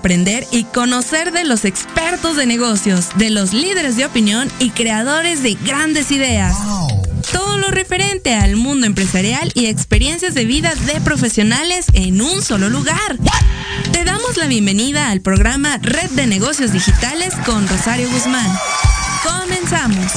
Aprender y conocer de los expertos de negocios, de los líderes de opinión y creadores de grandes ideas. Todo lo referente al mundo empresarial y experiencias de vida de profesionales en un solo lugar. Te damos la bienvenida al programa Red de Negocios Digitales con Rosario Guzmán. Comenzamos.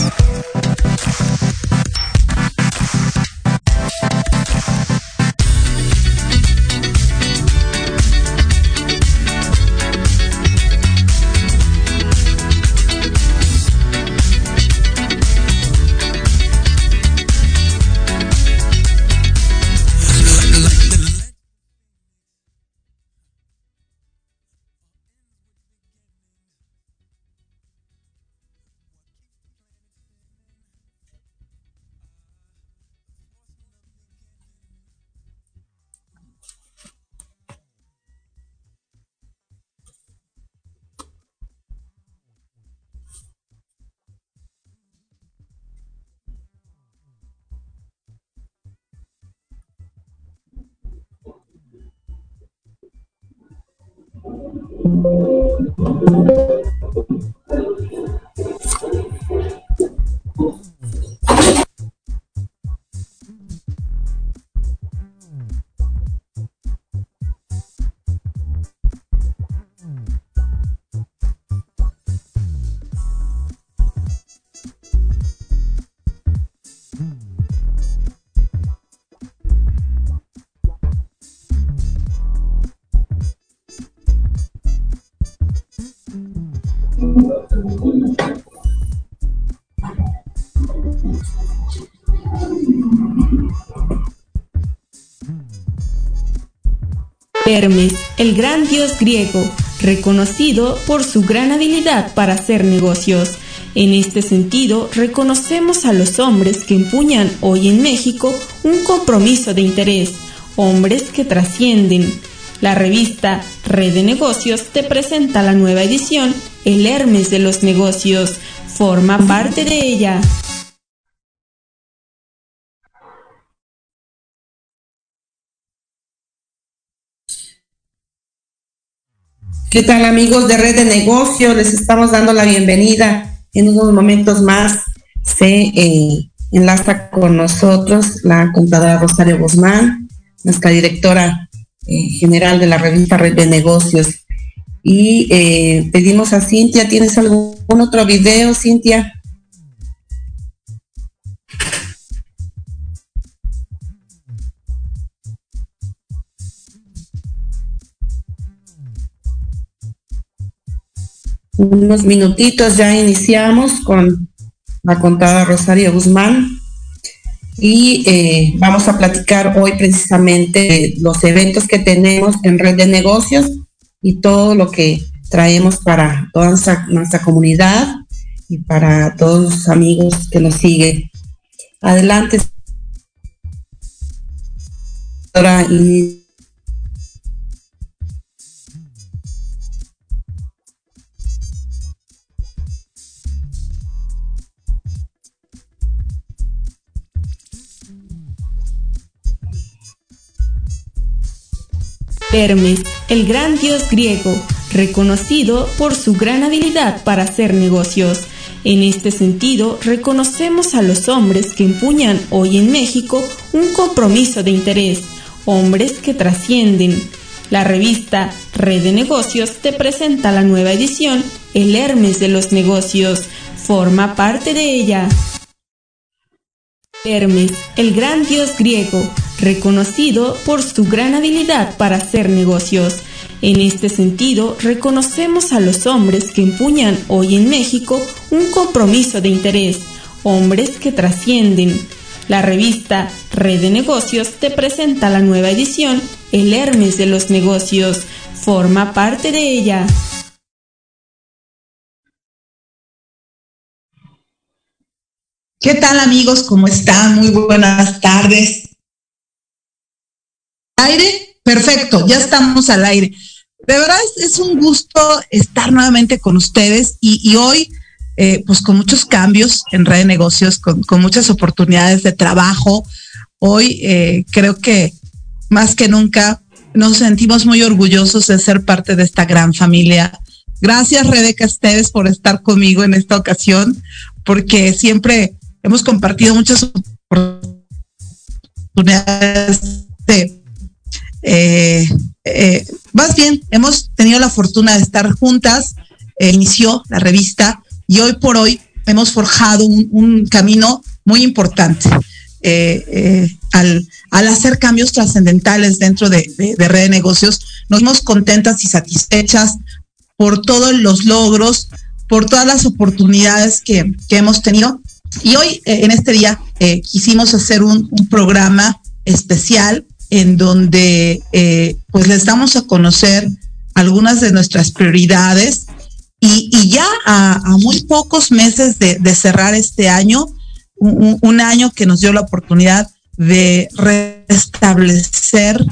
Thank you. Hermes, el gran dios griego, reconocido por su gran habilidad para hacer negocios. En este sentido, reconocemos a los hombres que empuñan hoy en México un compromiso de interés, hombres que trascienden. La revista Red de Negocios te presenta la nueva edición, El Hermes de los Negocios. Forma parte de ella. ¿Qué tal amigos de Red de Negocio? Les estamos dando la bienvenida. En unos momentos más se eh, enlaza con nosotros la contadora Rosario Guzmán, nuestra directora eh, general de la revista Red de Negocios. Y eh, pedimos a Cintia, ¿tienes algún otro video, Cintia? Unos minutitos ya iniciamos con la contada Rosario Guzmán y eh, vamos a platicar hoy precisamente de los eventos que tenemos en red de negocios y todo lo que traemos para toda nuestra, comunidad y para todos los amigos que nos siguen. Adelante. Hermes, el gran dios griego, reconocido por su gran habilidad para hacer negocios. En este sentido, reconocemos a los hombres que empuñan hoy en México un compromiso de interés, hombres que trascienden. La revista Red de Negocios te presenta la nueva edición, El Hermes de los Negocios. Forma parte de ella. Hermes, el gran dios griego, reconocido por su gran habilidad para hacer negocios. En este sentido, reconocemos a los hombres que empuñan hoy en México un compromiso de interés, hombres que trascienden. La revista Red de Negocios te presenta la nueva edición, El Hermes de los Negocios. Forma parte de ella. ¿Qué tal amigos? ¿Cómo están? Muy buenas tardes. ¿Aire? Perfecto, ya estamos al aire. De verdad es, un gusto estar nuevamente con ustedes y, hoy, eh, pues con muchos cambios en red de negocios, con, muchas oportunidades de trabajo. Hoy eh, creo que más que nunca nos sentimos muy orgullosos de ser parte de esta gran familia. Gracias, Rebeca ustedes por estar conmigo en esta ocasión, porque siempre hemos compartido muchas oportunidades de, eh, eh, más bien, hemos tenido la fortuna de estar juntas, eh, inició la revista y hoy por hoy hemos forjado un, camino muy importante al, hacer cambios trascendentales dentro de, Red de Negocios. Nos vemos contentas y satisfechas por todos los logros, por todas las oportunidades que hemos tenido y hoy, eh, en este día, eh, quisimos hacer un, programa especial en donde eh, pues les damos a conocer algunas de nuestras prioridades y, ya a, muy pocos meses de, cerrar este año, un, año que nos dio la oportunidad de restablecer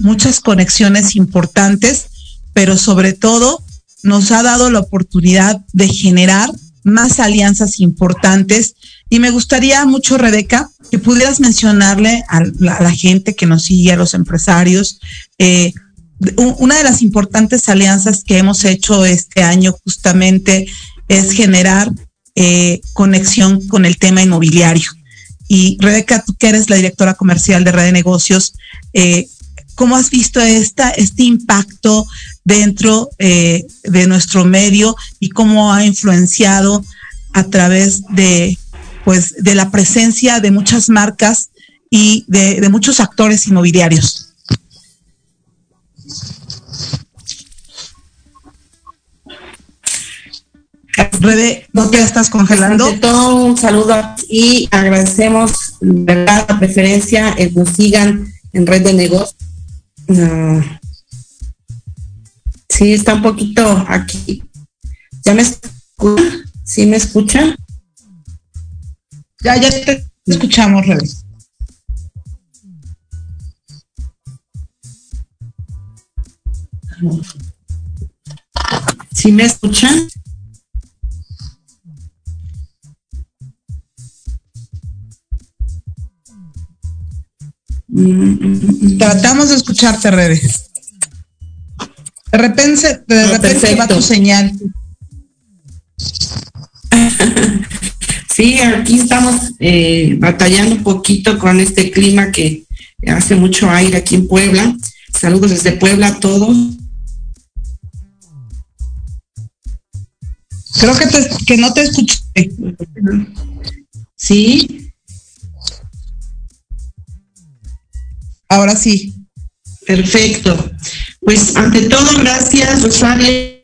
muchas conexiones importantes, pero sobre todo nos ha dado la oportunidad de generar más alianzas importantes. Y me gustaría mucho, Rebeca, que pudieras mencionarle a la, gente que nos sigue, a los empresarios, eh, una de las importantes alianzas que hemos hecho este año justamente es generar eh, conexión con el tema inmobiliario. Y Rebeca, tú que eres la directora comercial de Red de Negocios, eh, ¿cómo has visto esta, este impacto dentro eh, de nuestro medio y cómo ha influenciado a través de pues de la presencia de muchas marcas y de, muchos actores inmobiliarios. Rebe, ¿no te estás congelando? todo, un saludo y agradecemos la preferencia, que nos sigan en red de negocios. Ah, Sí, está un poquito aquí. ¿Ya me escuchan? ¿Sí me escuchan? Ya, ya te escuchamos, Rebe. ¿Sí me escuchan? Tratamos de escucharte, Rebe. De repente, de ah, repente va tu señal. Sí, aquí estamos eh, batallando un poquito con este clima que hace mucho aire aquí en Puebla. Saludos desde Puebla a todos. Creo que, que no te escuché. Sí. Ahora sí. Perfecto. Pues ante todo, gracias, Rosario.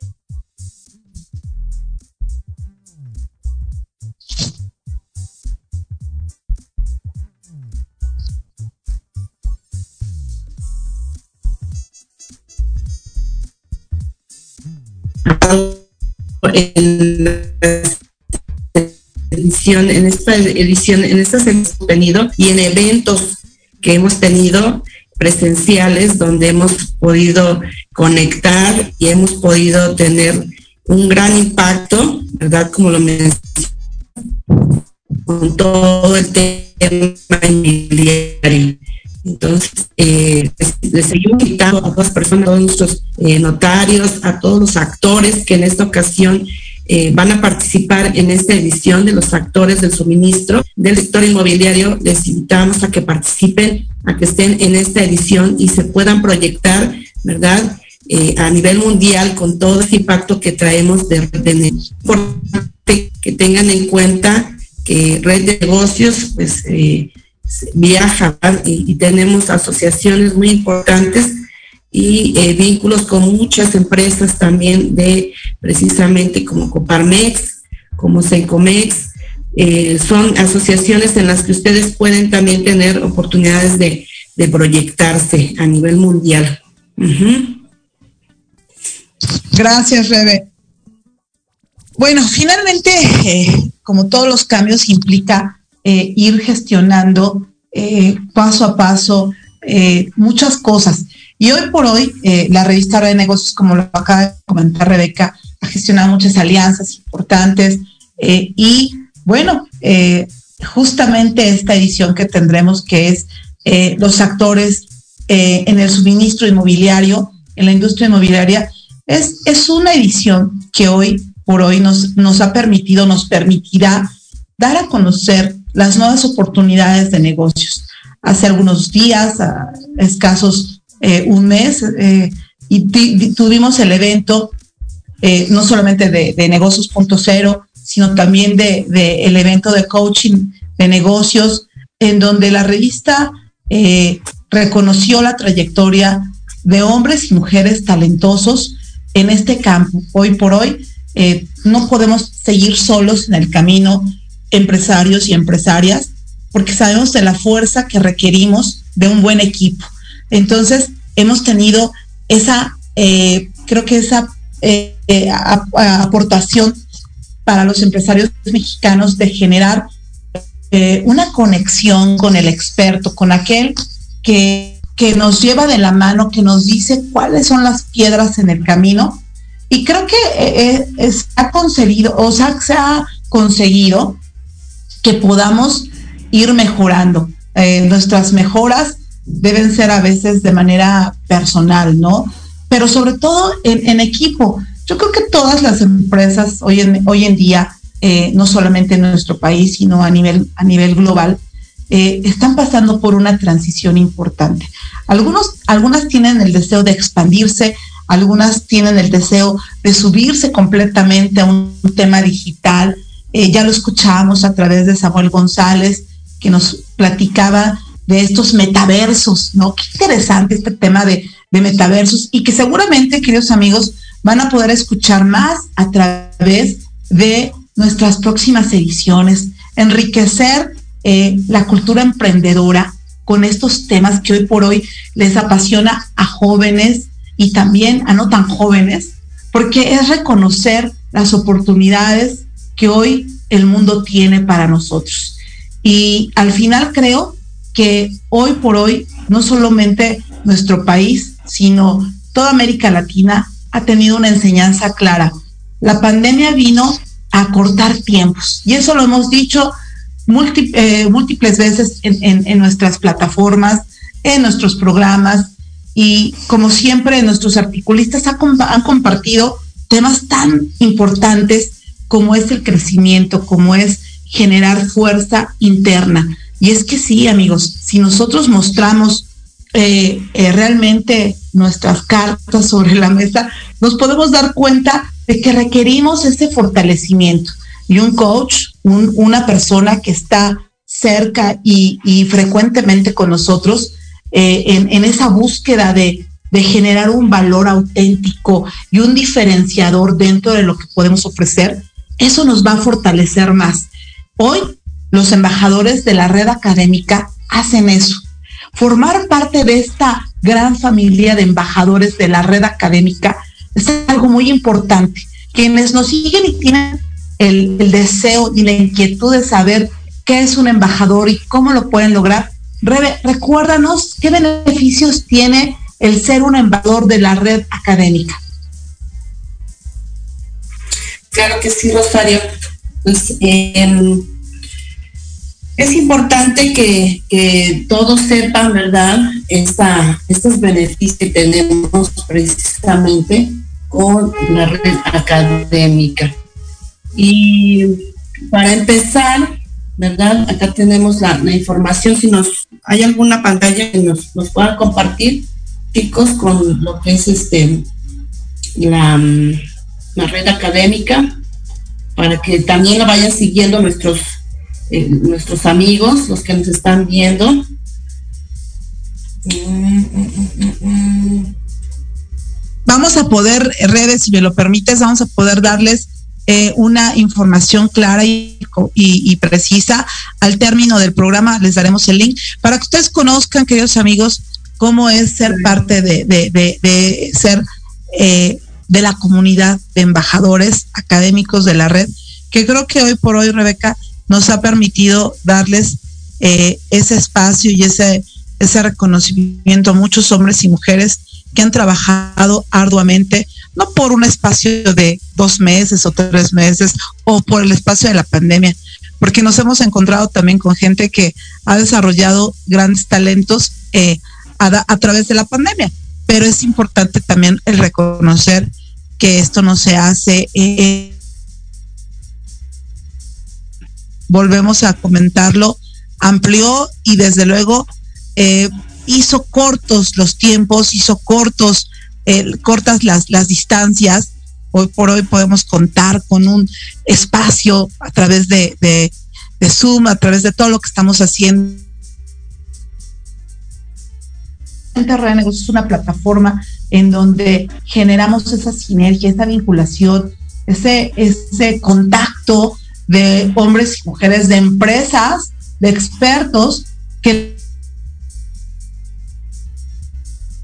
En edición, en esta edición, en estas hemos tenido y en eventos que hemos tenido presenciales donde hemos podido conectar y hemos podido tener un gran impacto, ¿verdad? Como lo mencioné, con todo el tema inmobiliario. Entonces, eh, les seguimos invitando a todas las personas, a todos nuestros eh, notarios, a todos los actores que en esta ocasión eh, van a participar en esta edición de los actores del suministro del sector inmobiliario. Les invitamos a que participen, a que estén en esta edición y se puedan proyectar, ¿verdad? Eh, a nivel mundial con todo ese impacto que traemos de negocios. Que tengan en cuenta que red de negocios, pues, eh, viaja y tenemos asociaciones muy importantes y eh, vínculos con muchas empresas también de precisamente como Coparmex, como Sencomex. Eh, son asociaciones en las que ustedes pueden también tener oportunidades de, proyectarse a nivel mundial. Gracias, Rebe. Bueno, finalmente, eh, como todos los cambios, implica ir gestionando paso a paso muchas cosas. Y hoy por hoy, la revista de Negocios, como lo acaba de comentar Rebeca, ha gestionado muchas alianzas importantes y bueno, justamente esta edición que tendremos, que es los actores en el suministro inmobiliario, en la industria inmobiliaria, es, es una edición que hoy por hoy nos, nos ha permitido, nos permitirá dar a conocer las nuevas oportunidades de negocios. Hace algunos días, escasos eh, un mes, eh, y tuvimos el evento eh, no solamente de, de negocios.0, sino también de, el evento de coaching de negocios, en donde la revista reconoció la trayectoria de hombres y mujeres talentosos en este campo. Hoy por hoy no podemos seguir solos en el camino empresarios y empresarias, porque sabemos de la fuerza que requerimos de un buen equipo. Entonces, hemos tenido esa, eh, creo que esa eh, eh, aportación para los empresarios mexicanos de generar una conexión con el experto, con aquel que, que nos lleva de la mano, que nos dice cuáles son las piedras en el camino. Y creo que se ha conseguido, o sea, se ha conseguido que podamos ir mejorando. Nuestras mejoras deben ser a veces de manera personal, ¿no? Pero sobre todo en, equipo. Yo creo que todas las empresas hoy en, hoy en día, eh, no solamente en nuestro país, sino a nivel, a nivel global, eh, están pasando por una transición importante. Algunos, algunas tienen el deseo de expandirse, algunas tienen el deseo de subirse completamente a un tema digital, eh, ya lo escuchábamos a través de Samuel González, que nos platicaba de estos metaversos, ¿no? Qué interesante este tema de, metaversos y que seguramente, queridos amigos, van a poder escuchar más a través de nuestras próximas ediciones, enriquecer eh, la cultura emprendedora con estos temas que hoy por hoy les apasiona a jóvenes y también a no tan jóvenes, porque es reconocer las oportunidades que hoy el mundo tiene para nosotros. Y al final creo que hoy por hoy, no solamente nuestro país, sino toda América Latina ha tenido una enseñanza clara. La pandemia vino a cortar tiempos y eso lo hemos dicho eh, múltiples veces en, nuestras plataformas, en nuestros programas y como siempre nuestros articulistas han compartido temas tan importantes como es el crecimiento, como es generar fuerza interna. Y es que sí, amigos, si nosotros mostramos eh, eh, realmente nuestras cartas sobre la mesa, nos podemos dar cuenta de que requerimos ese fortalecimiento. Y un coach, una persona que está cerca y, frecuentemente con nosotros eh, en, esa búsqueda de, de generar un valor auténtico y un diferenciador dentro de lo que podemos ofrecer, eso nos va a fortalecer más. Hoy los embajadores de la red académica hacen eso. Formar parte de esta gran familia de embajadores de la red académica es algo muy importante. Quienes nos siguen y tienen el, deseo y la inquietud de saber qué es un embajador y cómo lo pueden lograr, recuérdanos qué beneficios tiene el ser un embajador de la red académica. Claro que sí, Rosario. Pues, em, es importante que, todos sepan, ¿verdad?, estos beneficios que tenemos precisamente con la red académica. Y para empezar, ¿verdad? Acá tenemos la, información, si nos hay alguna pantalla que nos, nos puedan compartir, chicos, con lo que es este la la red académica, para que también la vayan siguiendo nuestros, eh, nuestros amigos, los que nos están viendo. Vamos a poder, redes, si me lo permites, vamos a poder darles eh, una información clara y, y, precisa al término del programa. Les daremos el link para que ustedes conozcan, queridos amigos, cómo es ser parte de, de, de, ser eh, de la comunidad de embajadores académicos de la red que creo que hoy por hoy, Rebeca, nos ha permitido darles eh, ese espacio y ese, ese reconocimiento a muchos hombres y mujeres que han trabajado arduamente, no por un espacio de dos meses o tres meses o por el espacio de la pandemia, porque nos hemos encontrado también con gente que ha desarrollado grandes talentos eh, a, través de la pandemia. Pero es importante también el reconocer que esto no se hace. Eh, volvemos a comentarlo, amplió y desde luego eh, hizo cortos los tiempos, hizo cortos, cortas las, las distancias Hoy por hoy podemos contar con un espacio a través de, de, Zoom, a través de todo lo que estamos haciendo. es una plataforma en donde generamos esa sinergia, esa vinculación, ese, ese contacto de hombres y mujeres, de empresas, de expertos que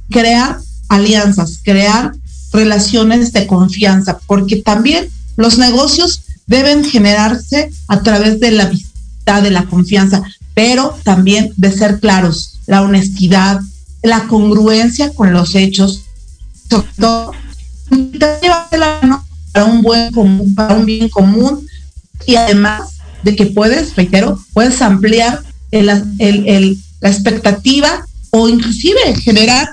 crear alianzas, crear relaciones de confianza, porque también los negocios deben generarse a través de la amistad, de la confianza, pero también de ser claros, la honestidad, la congruencia con los hechos, sobre para un buen común, para un bien común y además de que puedes, reitero, puedes ampliar el, la expectativa o inclusive generar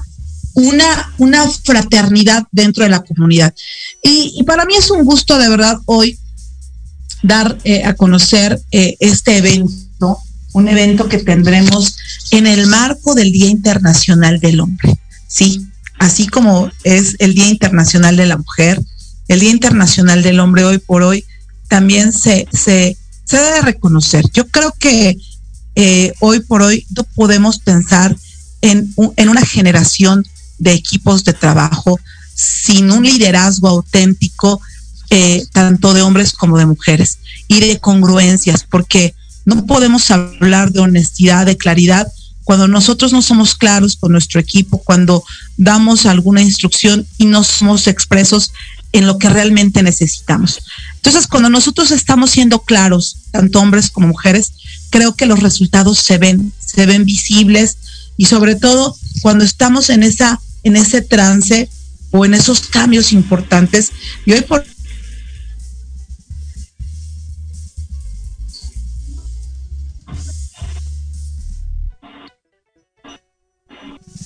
una, una fraternidad dentro de la comunidad. Y, para mí es un gusto de verdad hoy dar eh, a conocer eh, este evento, un evento que tendremos en el marco del Día Internacional del Hombre. Sí, así como es el Día Internacional de la Mujer, el Día Internacional del Hombre hoy por hoy también se, se, se debe reconocer. Yo creo que eh, hoy por hoy no podemos pensar en, en una generación de equipos de trabajo sin un liderazgo auténtico, eh, tanto de hombres como de mujeres, y de congruencias, porque no podemos hablar de honestidad, de claridad, cuando nosotros no somos claros con nuestro equipo, cuando damos alguna instrucción y no somos expresos en lo que realmente necesitamos. Entonces, cuando nosotros estamos siendo claros, tanto hombres como mujeres, creo que los resultados se ven, se ven visibles y sobre todo cuando estamos en esa en ese trance o en esos cambios importantes y hoy por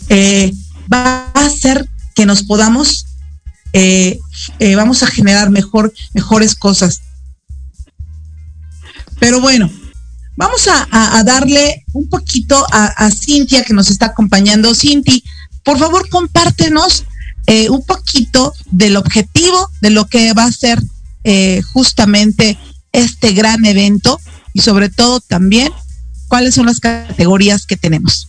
eh, va a hacer que nos podamos eh, eh, vamos a generar mejor mejores cosas pero bueno vamos a, darle un poquito a, a, Cintia que nos está acompañando. Cinti, por favor compártenos eh, un poquito del objetivo de lo que va a ser eh, justamente este gran evento y sobre todo también cuáles son las categorías que tenemos.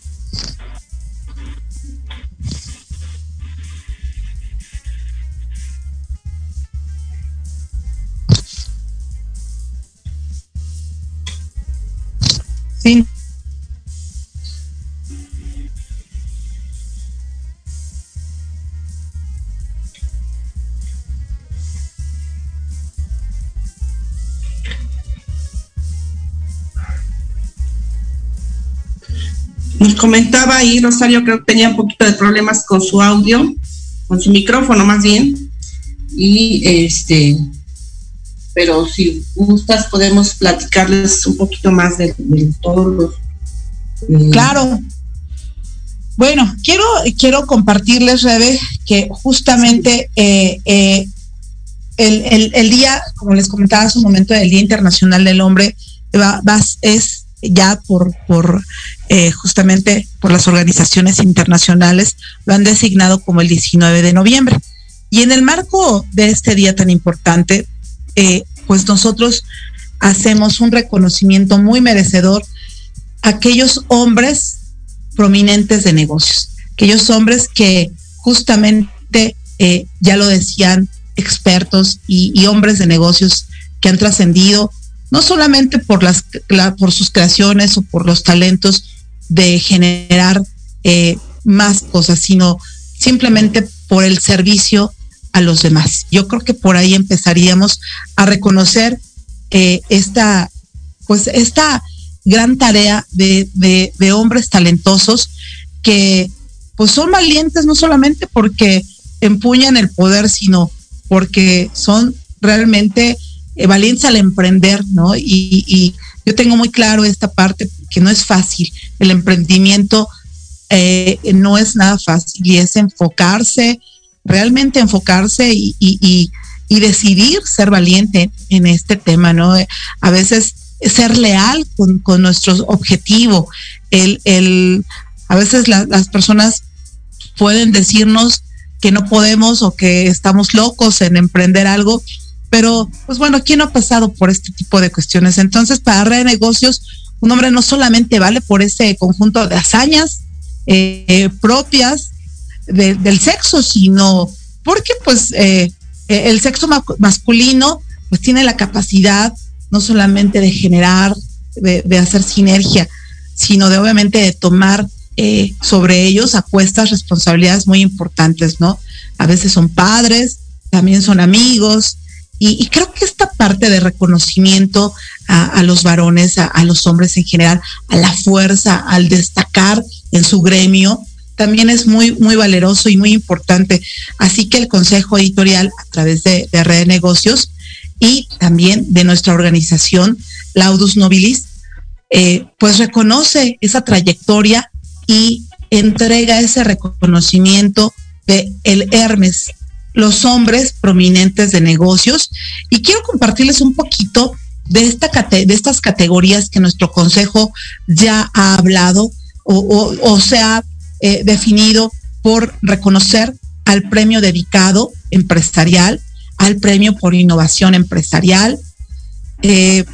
Nos comentaba ahí, Rosario, creo que tenía un poquito de problemas con su audio, con su micrófono más bien. Y este, pero si gustas podemos platicarles un poquito más de, todos los... Eh, claro. Bueno, quiero, quiero compartirles, Rebe, que justamente eh, eh, el, el, día, como les comentaba hace un momento, del Día Internacional del Hombre, va, va, es ya por, por eh, justamente por las organizaciones internacionales, lo han designado como el 19 de noviembre. Y en el marco de este día tan importante, pues nosotros hacemos un reconocimiento muy merecedor a aquellos hombres prominentes de negocios, aquellos hombres que justamente, eh, ya lo decían, expertos y, y hombres de negocios que han trascendido no solamente por, las, por sus creaciones o por los talentos de generar eh, más cosas, sino simplemente por el servicio a los demás. Yo creo que por ahí empezaríamos a reconocer eh, esta, pues esta gran tarea de, de, hombres talentosos que pues son valientes no solamente porque empuñan el poder, sino porque son realmente eh, valientes al emprender, ¿no? Y, yo tengo muy claro esta parte que no es fácil. El emprendimiento eh, no es nada fácil y es enfocarse, realmente enfocarse y, y, decidir ser valiente en este tema, ¿no? A veces ser leal con, con nuestro objetivo. El, a veces las personas pueden decirnos que no podemos o que estamos locos en emprender algo, pero pues bueno, ¿quién no ha pasado por este tipo de cuestiones? Entonces, para red de negocios, un hombre no solamente vale por ese conjunto de hazañas eh, propias del sexo, sino porque pues eh, el sexo masculino pues tiene la capacidad no solamente de generar, de, hacer sinergia, sino de obviamente de tomar eh, sobre ellos apuestas responsabilidades muy importantes, ¿no? A veces son padres, también son amigos, y, creo que esta parte de reconocimiento a, los varones, a, los hombres en general, a la fuerza, al destacar en su gremio, también es muy, muy valeroso y muy importante. Así que el Consejo Editorial, a través de, de Red de Negocios, y también de nuestra organización, Laudus Nobilis, eh, pues reconoce esa trayectoria y entrega ese reconocimiento de el Hermes, los hombres prominentes de negocios. Y quiero compartirles un poquito de, esta, de estas categorías que nuestro consejo ya ha hablado o, se ha eh, definido por reconocer al premio dedicado empresarial, al premio por innovación empresarial. Eh,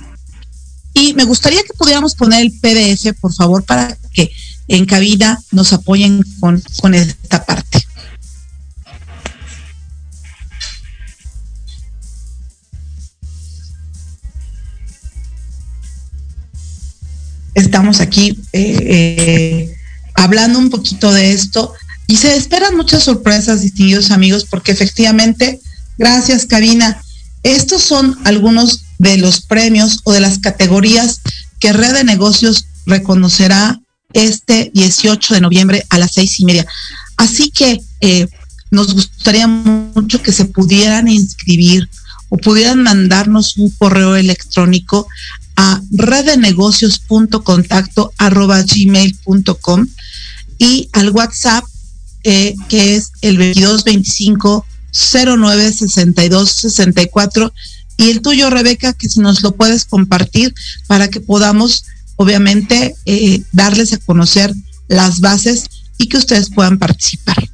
y me gustaría que pudiéramos poner el PDF, por favor, para que en cabina nos apoyen con, con esta parte. Estamos aquí eh, hablando un poquito de esto y se esperan muchas sorpresas, distinguidos amigos, porque efectivamente Gracias, Karina. Estos son algunos de los premios o de las categorías que Red de Negocios reconocerá este 18 de noviembre a las seis y media. Así que eh, nos gustaría mucho que se pudieran inscribir o pudieran mandarnos un correo electrónico a reddenegocios.contacto.gmail.com y al WhatsApp eh, que es el 2225 096264 y el tuyo, Rebeca, que si nos lo puedes compartir para que podamos, obviamente, eh, darles a conocer las bases y que ustedes puedan participar.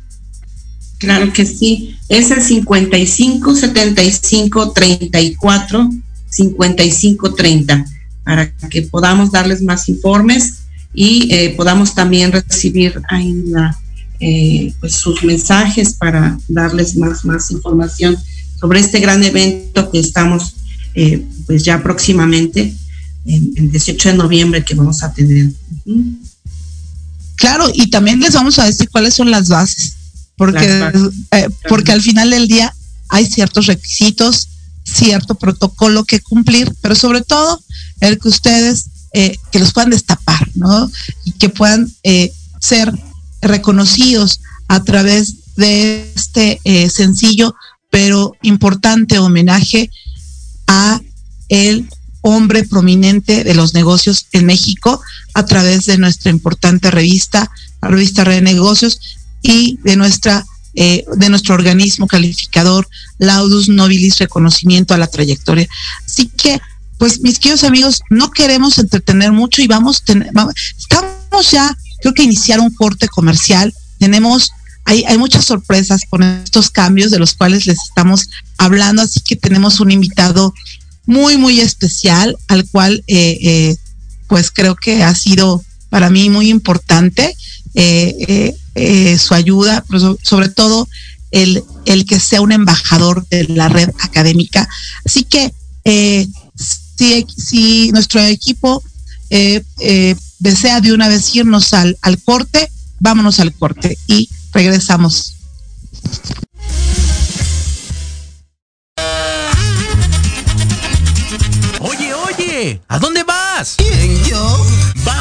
Claro que sí, es el 55 75 34 55 30 para que podamos darles más informes y eh, podamos también recibir ahí la eh, pues sus mensajes para darles más, más información sobre este gran evento que estamos eh, pues ya próximamente, en el 18 de noviembre que vamos a tener. Claro, y también les vamos a decir cuáles son las bases, porque, eh, porque al final del día hay ciertos requisitos, cierto protocolo que cumplir, pero sobre todo el que ustedes, que los puedan destapar, ¿no? Y que puedan ser reconocidos a través de este eh, sencillo pero importante homenaje a el hombre prominente de los negocios en México a través de nuestra importante revista, la revista Red de Negocios y de nuestra eh, de nuestro organismo calificador Laudus Nobilis reconocimiento a la trayectoria. Así que, pues mis queridos amigos, no queremos entretener mucho y vamos, vamos estamos ya creo que iniciar un corte comercial. Tenemos, hay, hay muchas sorpresas con estos cambios de los cuales les estamos hablando, así que tenemos un invitado muy, muy especial, al cual eh, eh, pues creo que ha sido para mí muy importante eh, su ayuda, pero sobre todo el, el que sea un embajador de la red académica. Así que si, si nuestro equipo eh, eh, desea de una vez irnos al, al corte, vámonos al corte y regresamos. Oye, Oye, ¿a dónde vas? ¿Quién, yo?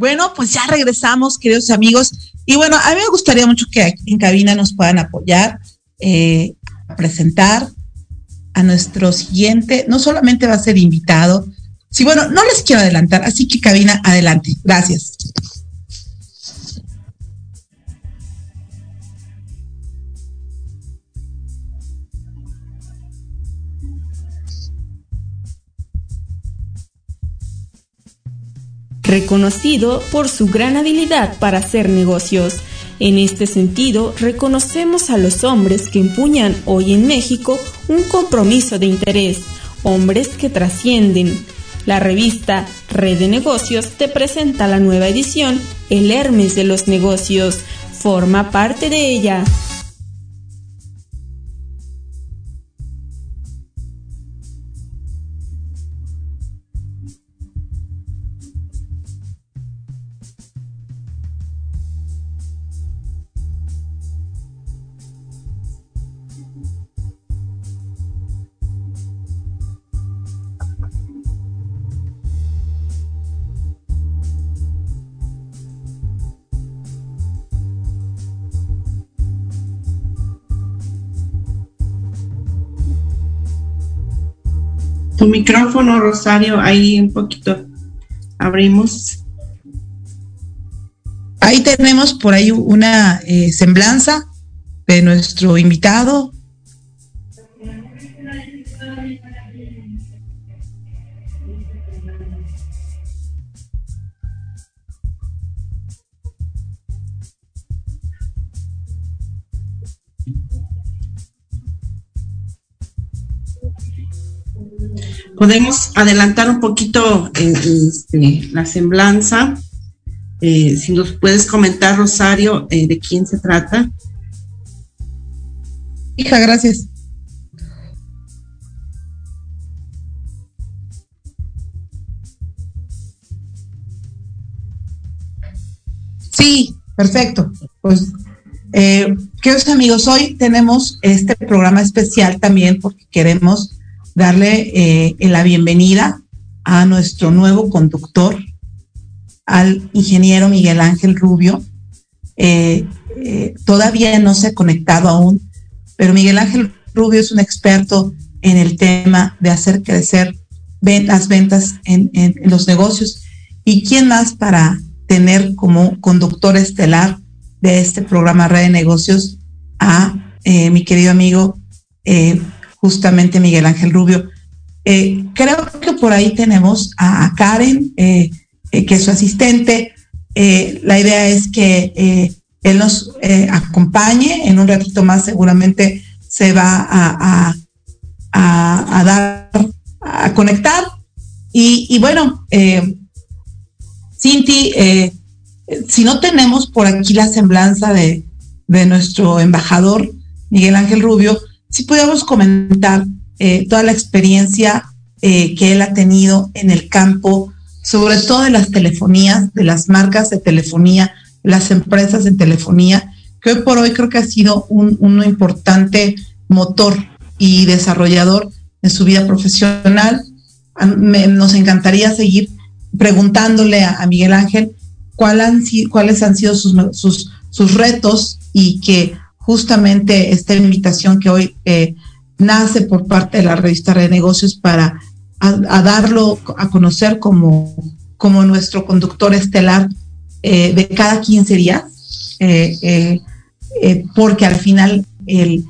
Bueno, pues ya regresamos, queridos amigos. Y bueno, a mí me gustaría mucho que en cabina nos puedan apoyar eh, presentar a nuestro siguiente. No solamente va a ser invitado, sí, bueno, no les quiero adelantar, así que cabina, adelante. Gracias. Reconocido por su gran habilidad para hacer negocios. En este sentido, reconocemos a los hombres que empuñan hoy en México un compromiso de interés, hombres que trascienden. La revista Red de Negocios te presenta la nueva edición, El Hermes de los Negocios. Forma parte de ella. Tu micrófono, Rosario, ahí un poquito abrimos. Ahí tenemos por ahí una eh, semblanza de nuestro invitado. Podemos adelantar un poquito en, este, la semblanza. Eh, si nos puedes comentar, Rosario, eh, de quién se trata. Hija, gracias. Sí, perfecto. Pues, eh, queridos amigos, hoy tenemos este programa especial también porque queremos darle eh, la bienvenida a nuestro nuevo conductor, al ingeniero Miguel Ángel Rubio. Eh, todavía no se ha conectado aún, pero Miguel Ángel Rubio es un experto en el tema de hacer crecer las ventas en los negocios. ¿Y quién más para tener como conductor estelar de este programa Red de Negocios a eh, mi querido amigo, eh, justamente Miguel Ángel Rubio. Eh, creo que por ahí tenemos a, Karen, que es su asistente. la idea es que él nos acompañe. En un ratito más seguramente se va a, a, a dar, a conectar. Y, y bueno, Cinti, eh, si no tenemos por aquí la semblanza de, nuestro embajador Miguel Ángel Rubio, si pudiéramos comentar eh, toda la experiencia eh, que él ha tenido en el campo, sobre todo de las telefonías, de las marcas de telefonía, las empresas de telefonía, que hoy por hoy creo que ha sido un, un importante motor y desarrollador en su vida profesional. nos encantaría seguir preguntándole a, Miguel Ángel cuáles han sido sus, sus, retos y que justamente esta invitación que hoy eh, nace por parte de la revista de Negocios para darlo a conocer como, como nuestro conductor estelar eh, de cada 15 días, eh, porque al final el,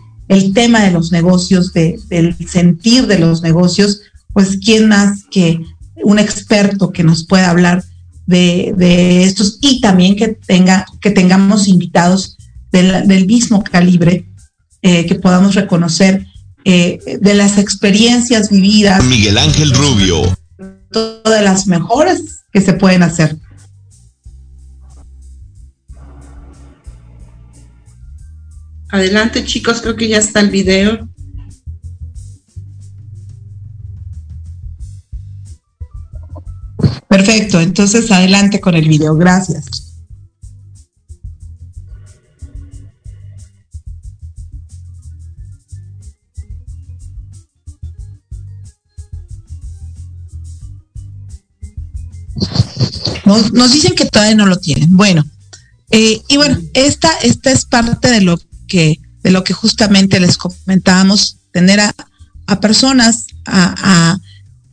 tema de los negocios, del sentir de los negocios, pues quién más que un experto que nos pueda hablar de, estos y también que, tenga, que tengamos invitados del, mismo calibre, eh, que podamos reconocer eh, de las experiencias vividas. Miguel Ángel Rubio. Todas las mejores que se pueden hacer. Adelante chicos, creo que ya está el video. Perfecto, entonces adelante con el video. Gracias. Nos, dicen que todavía no lo tienen. Bueno, eh, y bueno, esta, esta es parte de lo que, de lo que justamente les comentábamos, tener a, personas, a, a,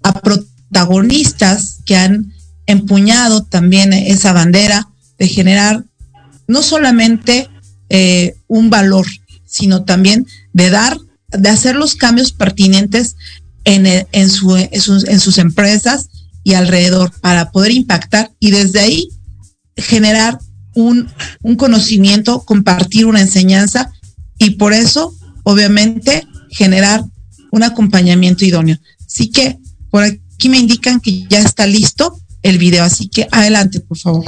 a protagonistas que han empuñado también esa bandera de generar no solamente eh, un valor, sino también de dar, de hacer los cambios pertinentes en, en, su, en, sus, en sus empresas y alrededor para poder impactar y desde ahí generar un, un conocimiento, compartir una enseñanza y por eso, obviamente, generar un acompañamiento idóneo. Así que por aquí me indican que ya está listo el video, así que adelante, por favor.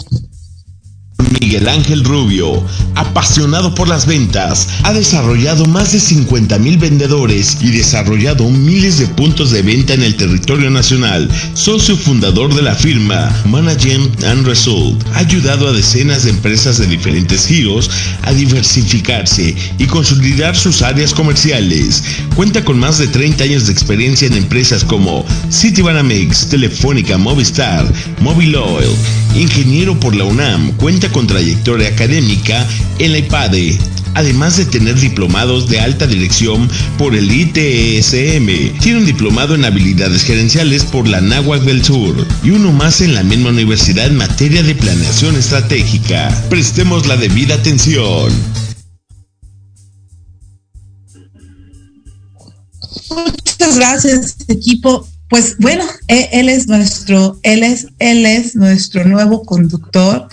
Miguel Ángel Rubio, apasionado por las ventas, ha desarrollado más de 50 mil vendedores y desarrollado miles de puntos de venta en el territorio nacional. Socio fundador de la firma Management and Result, ha ayudado a decenas de empresas de diferentes giros a diversificarse y consolidar sus áreas comerciales. Cuenta con más de 30 años de experiencia en empresas como Citibanamex, Telefónica, Movistar, Mobile Oil, ingeniero por la UNAM, cuenta con trayectoria académica en la IPADE, además de tener diplomados de alta dirección por el ITESM. Tiene un diplomado en habilidades gerenciales por la NAWAC del Sur y uno más en la misma universidad en materia de planeación estratégica. Prestemos la debida atención. Muchas gracias, equipo. Pues bueno, e-, él es nuestro, él es, él es nuestro nuevo conductor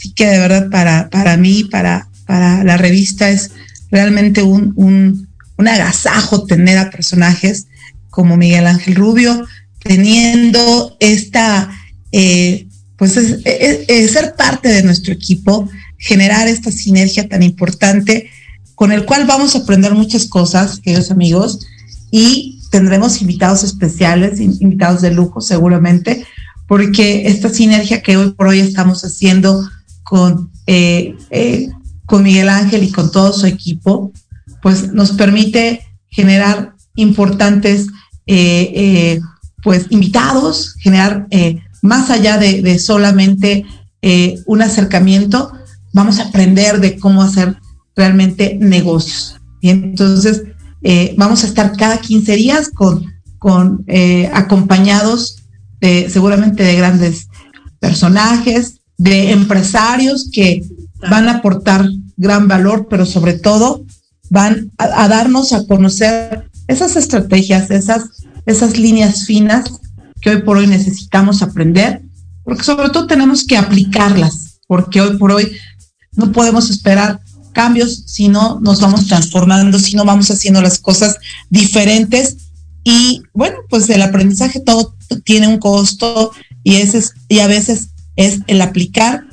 Así que de verdad para, para mí, para, para la revista es realmente un, un, agasajo tener a personajes como Miguel Ángel Rubio, teniendo esta, eh, pues es, ser parte de nuestro equipo, generar esta sinergia tan importante con el cual vamos a aprender muchas cosas, queridos amigos, y tendremos invitados especiales, invitados de lujo seguramente, porque esta sinergia que hoy por hoy estamos haciendo con, eh, eh, con Miguel Ángel y con todo su equipo, pues nos permite generar importantes eh, pues invitados, generar más allá de, solamente un acercamiento, vamos a aprender de cómo hacer realmente negocios. Y entonces vamos a estar cada 15 días con, con acompañados de, seguramente de grandes personajes, de empresarios que van a aportar gran valor, pero sobre todo van a, darnos a conocer esas estrategias, esas, esas líneas finas que hoy por hoy necesitamos aprender, porque sobre todo tenemos que aplicarlas, porque hoy por hoy no podemos esperar cambios si no nos vamos transformando, si no vamos haciendo las cosas diferentes. Y bueno, pues el aprendizaje todo tiene un costo y, ese es, y a veces es el aplicar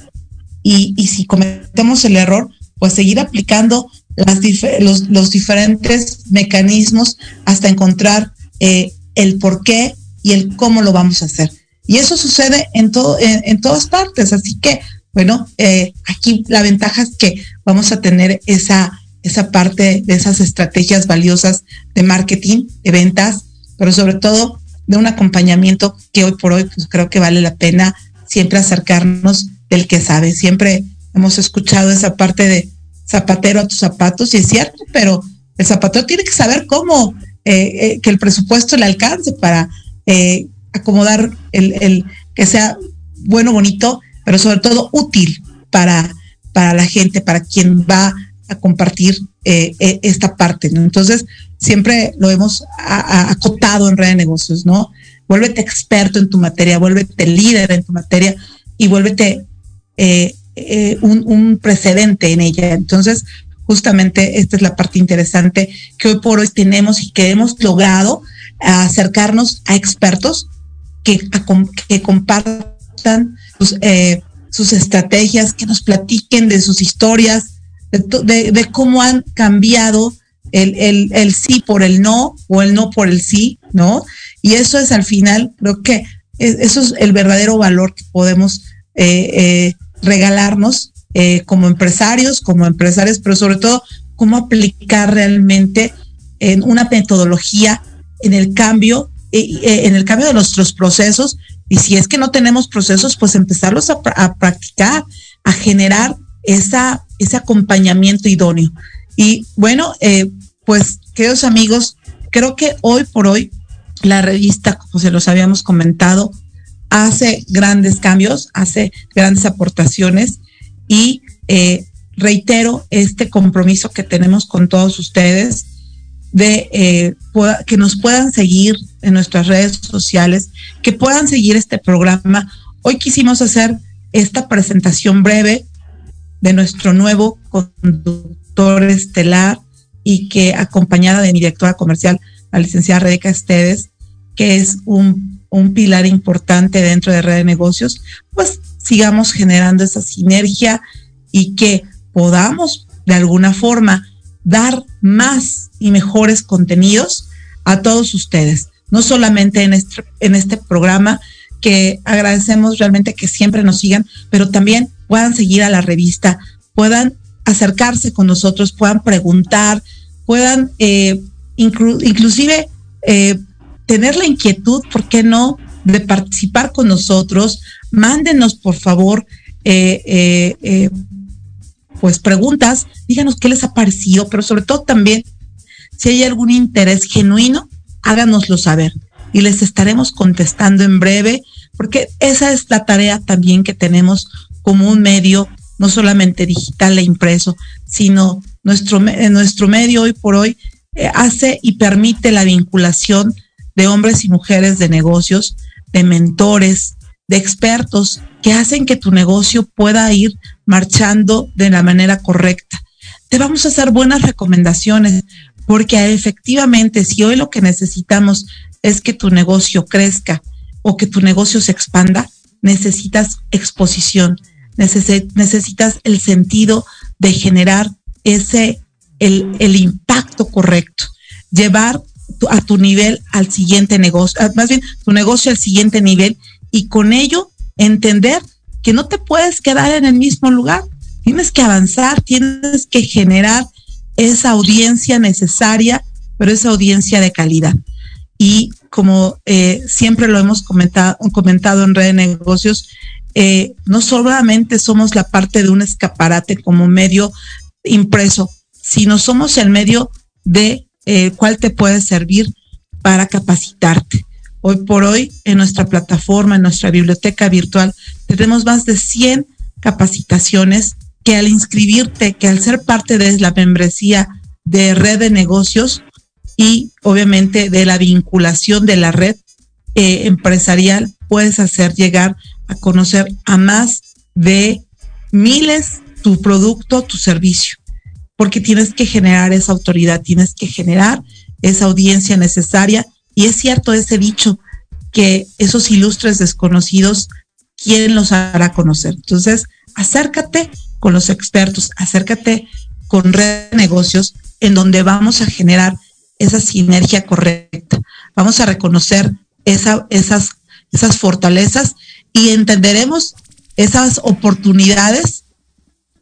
y, si cometemos el error, pues seguir aplicando las los, diferentes mecanismos hasta encontrar eh, el por qué y el cómo lo vamos a hacer. Y eso sucede en, todo, en, todas partes. Así que, bueno, eh, aquí la ventaja es que vamos a tener esa, esa parte de esas estrategias valiosas de marketing, de ventas, pero sobre todo de un acompañamiento que hoy por hoy pues, creo que vale la pena siempre acercarnos del que sabe. Siempre hemos escuchado esa parte de zapatero a tus zapatos, y es cierto, pero el zapatero tiene que saber cómo eh, eh, que el presupuesto le alcance para eh, acomodar el, el, que sea bueno, bonito, pero sobre todo útil para, para la gente, para quien va a compartir esta parte. Entonces, siempre lo hemos acotado en red de negocios, ¿no? Vuélvete experto en tu materia, vuélvete líder en tu materia y vuélvete eh, eh, un, precedente en ella. Entonces, justamente esta es la parte interesante que hoy por hoy tenemos y que hemos logrado acercarnos a expertos que, que compartan eh, sus, estrategias, que nos platiquen de sus historias, de, cómo han cambiado el, el, el, sí por el no o el no por el sí, ¿no? Y eso es al final, creo que eso es el verdadero valor que podemos eh, eh, regalarnos eh, como empresarios, como empresarios, pero sobre todo cómo aplicar realmente en una metodología en el cambio, en el cambio de nuestros procesos. Y si es que no tenemos procesos, pues empezarlos a, practicar, a generar esa, ese acompañamiento idóneo. Y bueno, pues queridos amigos, creo que hoy por hoy la revista, como se los habíamos comentado, hace grandes cambios, hace grandes aportaciones y eh, reitero este compromiso que tenemos con todos ustedes de eh, que nos puedan seguir en nuestras redes sociales, que puedan seguir este programa. Hoy quisimos hacer esta presentación breve de nuestro nuevo conductor estelar y que acompañada de mi directora comercial, la licenciada Rebeca Estedes, que es un, un pilar importante dentro de Red de Negocios, pues sigamos generando esa sinergia y que podamos de alguna forma dar más y mejores contenidos a todos ustedes, no solamente en este, en este programa que agradecemos realmente que siempre nos sigan, pero también puedan seguir a la revista, puedan acercarse con nosotros, puedan preguntar, puedan eh, inclusive eh, tener la inquietud, ¿por qué no?, de participar con nosotros. Mándenos, por favor, eh, pues preguntas, díganos qué les ha parecido, pero sobre todo también, si hay algún interés genuino, háganoslo saber y les estaremos contestando en breve, porque esa es la tarea también que tenemos como un medio, no solamente digital e impreso, sino nuestro, nuestro medio hoy por hoy eh, hace y permite la vinculación de hombres y mujeres de negocios, de mentores, de expertos que hacen que tu negocio pueda ir marchando de la manera correcta. Te vamos a hacer buenas recomendaciones porque efectivamente si hoy lo que necesitamos es que tu negocio crezca o que tu negocio se expanda, necesitas exposición, necesitas el sentido de generar ese, el, el impacto correcto, llevar a tu nivel al siguiente negocio, más bien tu negocio al siguiente nivel y con ello entender que no te puedes quedar en el mismo lugar, tienes que avanzar, tienes que generar esa audiencia necesaria, pero esa audiencia de calidad. Y como eh, siempre lo hemos comentado, comentado en Red de Negocios, eh, no solamente somos la parte de un escaparate como medio impreso, sino somos el medio de eh, cual te puede servir para capacitarte. Hoy por hoy, en nuestra plataforma, en nuestra biblioteca virtual, tenemos más de 100 capacitaciones que al inscribirte, que al ser parte de la membresía de red de negocios y obviamente de la vinculación de la red eh, empresarial, puedes hacer llegar a conocer a más de miles tu producto, tu servicio, porque tienes que generar esa autoridad, tienes que generar esa audiencia necesaria. Y es cierto ese dicho que esos ilustres desconocidos, ¿quién los hará conocer? Entonces, acércate con los expertos, acércate con red de negocios en donde vamos a generar esa sinergia correcta. Vamos a reconocer esas, esas fortalezas y entenderemos esas oportunidades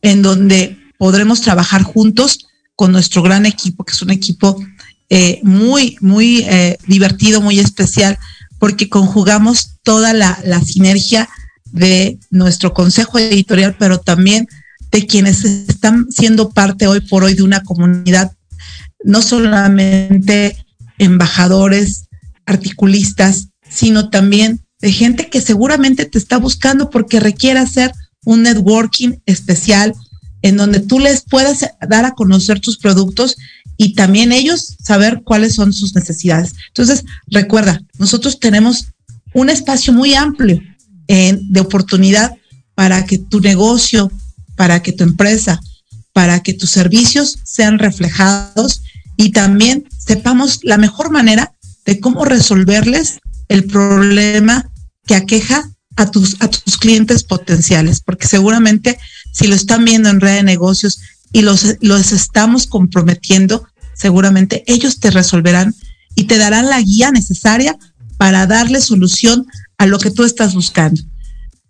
en donde podremos trabajar juntos con nuestro gran equipo, que es un equipo eh, muy, muy eh, divertido, muy especial, porque conjugamos toda la, la sinergia de nuestro consejo editorial, pero también de quienes están siendo parte hoy por hoy de una comunidad, no solamente embajadores, articulistas, sino también de gente que seguramente te está buscando porque requiere hacer un networking especial en donde tú les puedas dar a conocer tus productos y también ellos saber cuáles son sus necesidades. Entonces, recuerda, nosotros tenemos un espacio muy amplio de oportunidad para que tu negocio, para que tu empresa, para que tus servicios sean reflejados y también sepamos la mejor manera de cómo resolverles el problema que aqueja a tus, a tus clientes potenciales, porque seguramente si lo están viendo en red de negocios y los, los estamos comprometiendo, seguramente ellos te resolverán y te darán la guía necesaria para darle solución a lo que tú estás buscando.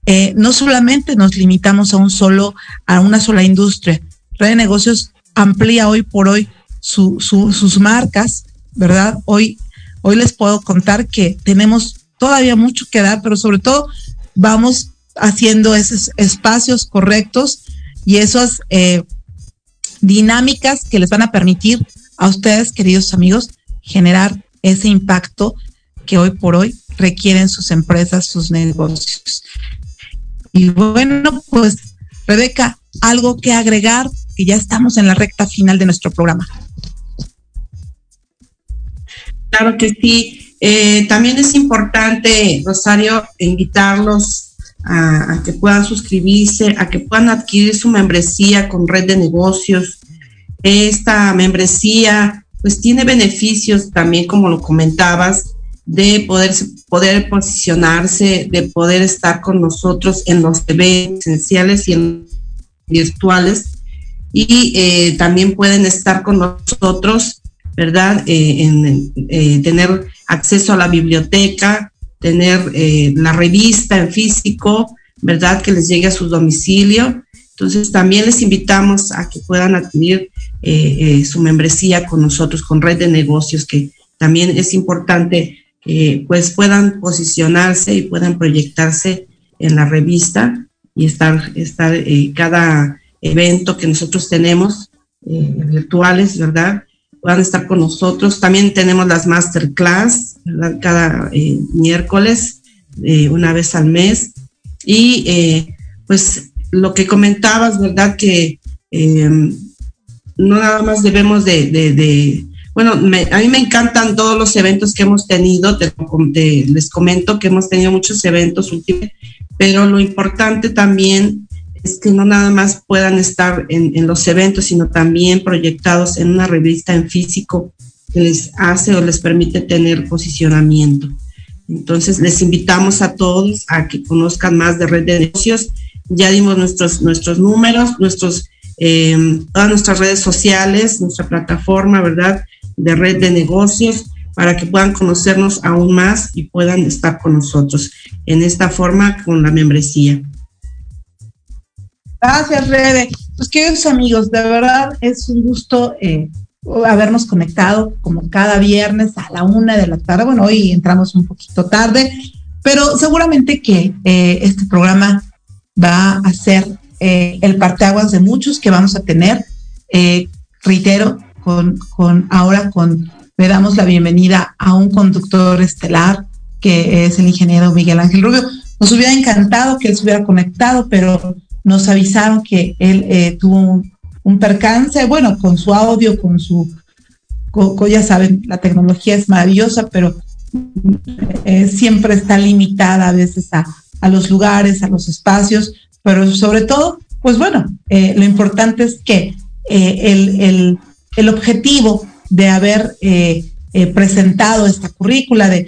Eh, no solamente nos limitamos a un solo, a una sola industria. Red de Negocios amplía hoy por hoy sus marcas, ¿verdad? Hoy, hoy les puedo contar que tenemos todavía mucho que dar, pero sobre todo vamos haciendo esos espacios correctos y esas eh, dinámicas que les van a permitir a ustedes, queridos amigos, generar ese impacto que hoy por hoy requieren sus empresas, sus negocios. Y bueno, pues Rebeca, algo que agregar, que ya estamos en la recta final de nuestro programa. Claro que sí. Eh, también es importante, Rosario, invitarlos a, que puedan suscribirse, a que puedan adquirir su membresía con red de negocios. Esta membresía pues tiene beneficios también, como lo comentabas, de poder, posicionarse, de poder estar con nosotros en los eventos esenciales y virtuales. Y eh, también pueden estar con nosotros, ¿verdad? Eh, en, eh, tener acceso a la biblioteca, tener la revista en físico, ¿verdad? Que les llegue a su domicilio. Entonces también les invitamos a que puedan adquirir su membresía con nosotros, con Red de Negocios, que también es importante pues puedan posicionarse y puedan proyectarse en la revista y estar, estar eh, cada evento que nosotros tenemos eh, virtuales, ¿verdad? Puedan estar con nosotros. También tenemos las masterclass, ¿verdad? Cada eh, miércoles, una vez al mes. Y pues lo que comentabas, ¿verdad? Que no nada más debemos de bueno, a mí me encantan todos los eventos que hemos tenido, les comento que hemos tenido muchos eventos últimamente, pero lo importante también es que no nada más puedan estar en, los eventos, sino también proyectados en una revista en físico, que les hace o les permite tener posicionamiento. Entonces, les invitamos a todos a que conozcan más de Red de Negocios. Ya dimos nuestros, nuestros números, nuestros, eh, todas nuestras redes sociales, nuestra plataforma, ¿verdad? De Red de Negocios, para que puedan conocernos aún más y puedan estar con nosotros en esta forma con la membresía. Gracias, Rede. Pues queridos amigos, de verdad es un gusto eh, habernos conectado como cada viernes a la una de la tarde. Bueno, hoy entramos un poquito tarde, pero seguramente que eh, este programa va a ser eh, el parteaguas de muchos que vamos a tener. reitero, con, con ahora con le damos la bienvenida a un conductor estelar que es el ingeniero Miguel Ángel Rubio. Nos hubiera encantado que él se hubiera conectado, pero nos avisaron que él eh, tuvo un, percance, bueno, con su audio, con su, ya saben, la tecnología es maravillosa, pero eh, siempre está limitada a veces a, los lugares, a los espacios, pero sobre todo, pues bueno, eh, lo importante es que el, el, objetivo de haber presentado esta currícula, de,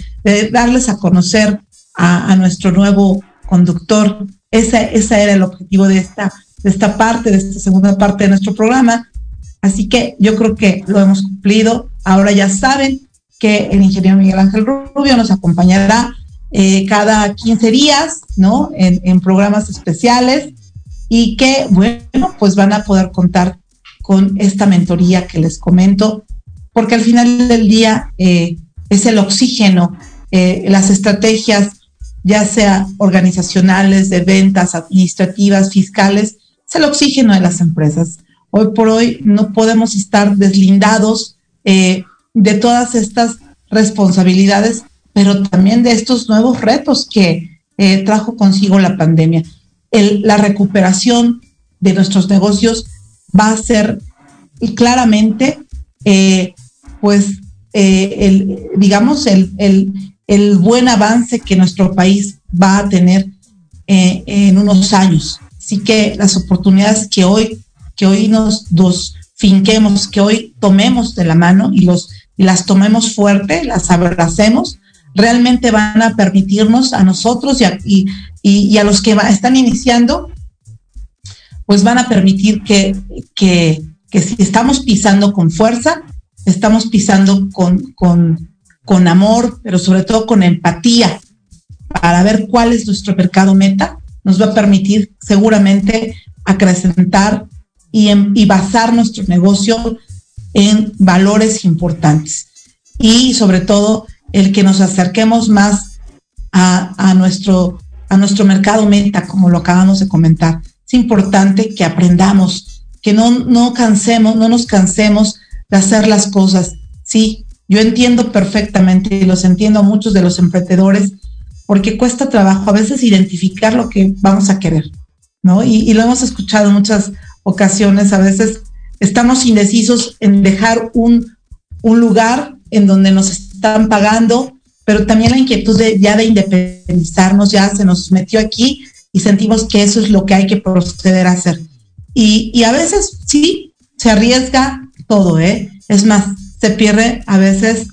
darles a conocer a, a, nuestro nuevo conductor ese, ese era el objetivo de esta, de esta parte, de esta segunda parte de nuestro programa. Así que yo creo que lo hemos cumplido. Ahora ya saben que el ingeniero Miguel Ángel Rubio nos acompañará eh, cada 15 días, ¿no? En, programas especiales y que, bueno, pues van a poder contar con esta mentoría que les comento, porque al final del día eh, es el oxígeno, eh, las estrategias ya sea organizacionales, de ventas, administrativas, fiscales, es el oxígeno de las empresas. Hoy por hoy no podemos estar deslindados eh, de todas estas responsabilidades, pero también de estos nuevos retos que eh, trajo consigo la pandemia. la recuperación de nuestros negocios va a ser claramente, eh, pues, digamos, el buen avance que nuestro país va a tener eh, en unos años. Así que las oportunidades que hoy, que hoy nos, nos finquemos, que hoy tomemos de la mano y, los, y las tomemos fuerte, las abracemos, realmente van a permitirnos a nosotros y a, y, a los que están iniciando, pues van a permitir que, que, que si estamos pisando con fuerza, estamos pisando con, con, con amor, pero sobre todo con empatía, para ver cuál es nuestro mercado meta, nos va a permitir seguramente acrecentar y, y basar nuestro negocio en valores importantes. Y sobre todo el que nos acerquemos más a, nuestro, a nuestro mercado meta, como lo acabamos de comentar. Es importante que aprendamos, que no, no cansemos, no nos cansemos de hacer las cosas. Sí, yo entiendo perfectamente y los entiendo a muchos de los emprendedores porque cuesta trabajo a veces identificar lo que vamos a querer, ¿no? Y, lo hemos escuchado en muchas ocasiones, a veces estamos indecisos en dejar un, un lugar en donde nos están pagando, pero también la inquietud de, ya de independizarnos ya se nos metió aquí y sentimos que eso es lo que hay que proceder a hacer. Y, y a veces sí, se arriesga todo, ¿eh? Es más, se pierde a veces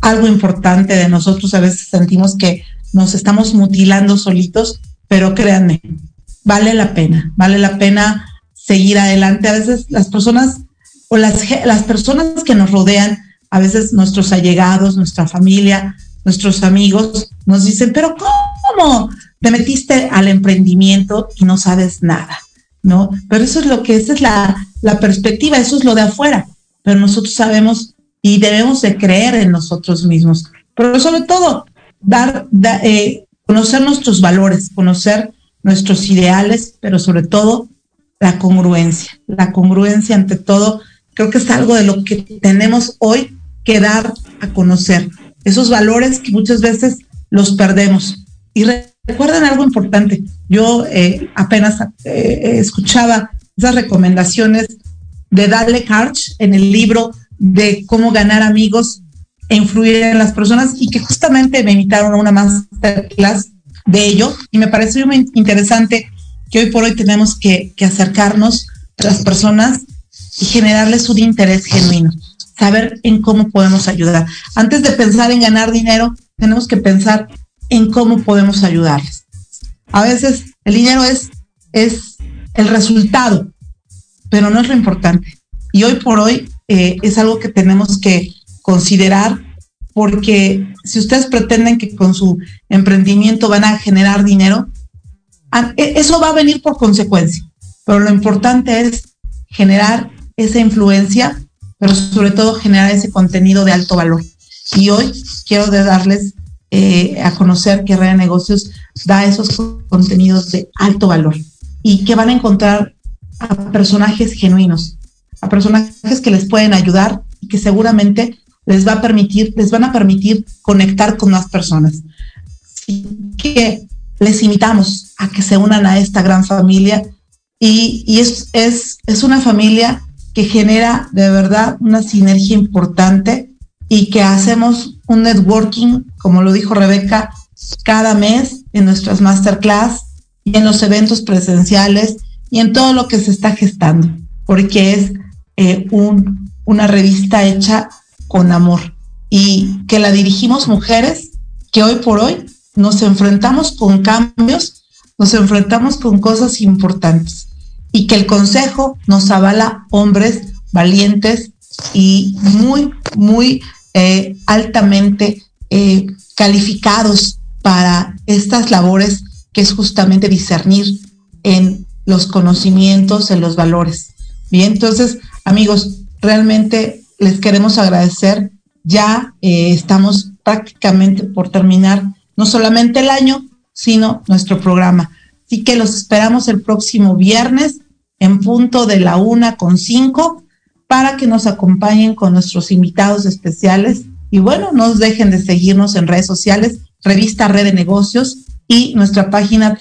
algo importante de nosotros, a veces sentimos que nos estamos mutilando solitos, pero créanme, vale la pena, vale la pena seguir adelante. A veces las personas o las, las personas que nos rodean, a veces nuestros allegados, nuestra familia, nuestros amigos, nos dicen, pero ¿cómo te metiste al emprendimiento y no sabes nada? ¿No? Pero eso es lo que, esa es la, la perspectiva, eso es lo de afuera pero nosotros sabemos y debemos de creer en nosotros mismos. Pero sobre todo, dar, eh, conocer nuestros valores, conocer nuestros ideales, pero sobre todo la congruencia. La congruencia ante todo, creo que es algo de lo que tenemos hoy que dar a conocer. Esos valores que muchas veces los perdemos. Y recuerden algo importante. Yo eh, apenas eh, escuchaba esas recomendaciones de Dale Karch en el libro de cómo ganar amigos e influir en las personas y que justamente me invitaron a una masterclass de ello y me pareció muy interesante que hoy por hoy tenemos que, acercarnos a las personas y generarles un interés genuino. saber en cómo podemos ayudar. Antes de pensar en ganar dinero, tenemos que pensar en cómo podemos ayudarles. A veces el dinero es, es el resultado, pero no es lo importante. Y hoy por hoy eh, es algo que tenemos que considerar porque si ustedes pretenden que con su emprendimiento van a generar dinero, e, eso va a venir por consecuencia. Pero lo importante es generar esa influencia pero sobre todo generar ese contenido de alto valor. Y hoy quiero darles eh, a conocer que Red Negocios da esos contenidos de alto valor y que van a encontrar a personajes genuinos, a personajes que les pueden ayudar y que seguramente les va a permitir, les van a permitir conectar con más personas. Así que les invitamos a que se unan a esta gran familia y, y es, es, es una familia que genera de verdad una sinergia importante y que hacemos un networking, como lo dijo Rebeca, cada mes en nuestras masterclass y en los eventos presenciales y en todo lo que se está gestando, porque es eh, un, una revista hecha con amor y que la dirigimos mujeres que hoy por hoy nos enfrentamos con cambios, nos enfrentamos con cosas importantes y que el Consejo nos avala hombres valientes y muy, muy eh, altamente eh, calificados para estas labores que es justamente discernir en los conocimientos, en los valores. Bien, entonces, amigos, realmente les queremos agradecer. Ya eh, estamos prácticamente por terminar no solamente el año, sino nuestro programa. Así que los esperamos el próximo viernes en punto de la una con cinco para que nos acompañen con nuestros invitados especiales. Y bueno, no dejen de seguirnos en redes sociales, revista Red de Negocios y nuestra página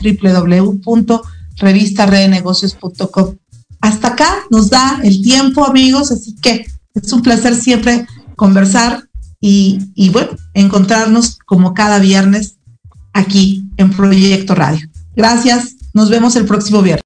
www.revistaredenegocios.com. Hasta acá nos da el tiempo, amigos, así que es un placer siempre conversar y, y bueno, encontrarnos como cada viernes aquí en Proyecto Radio. Gracias, nos vemos el próximo viernes.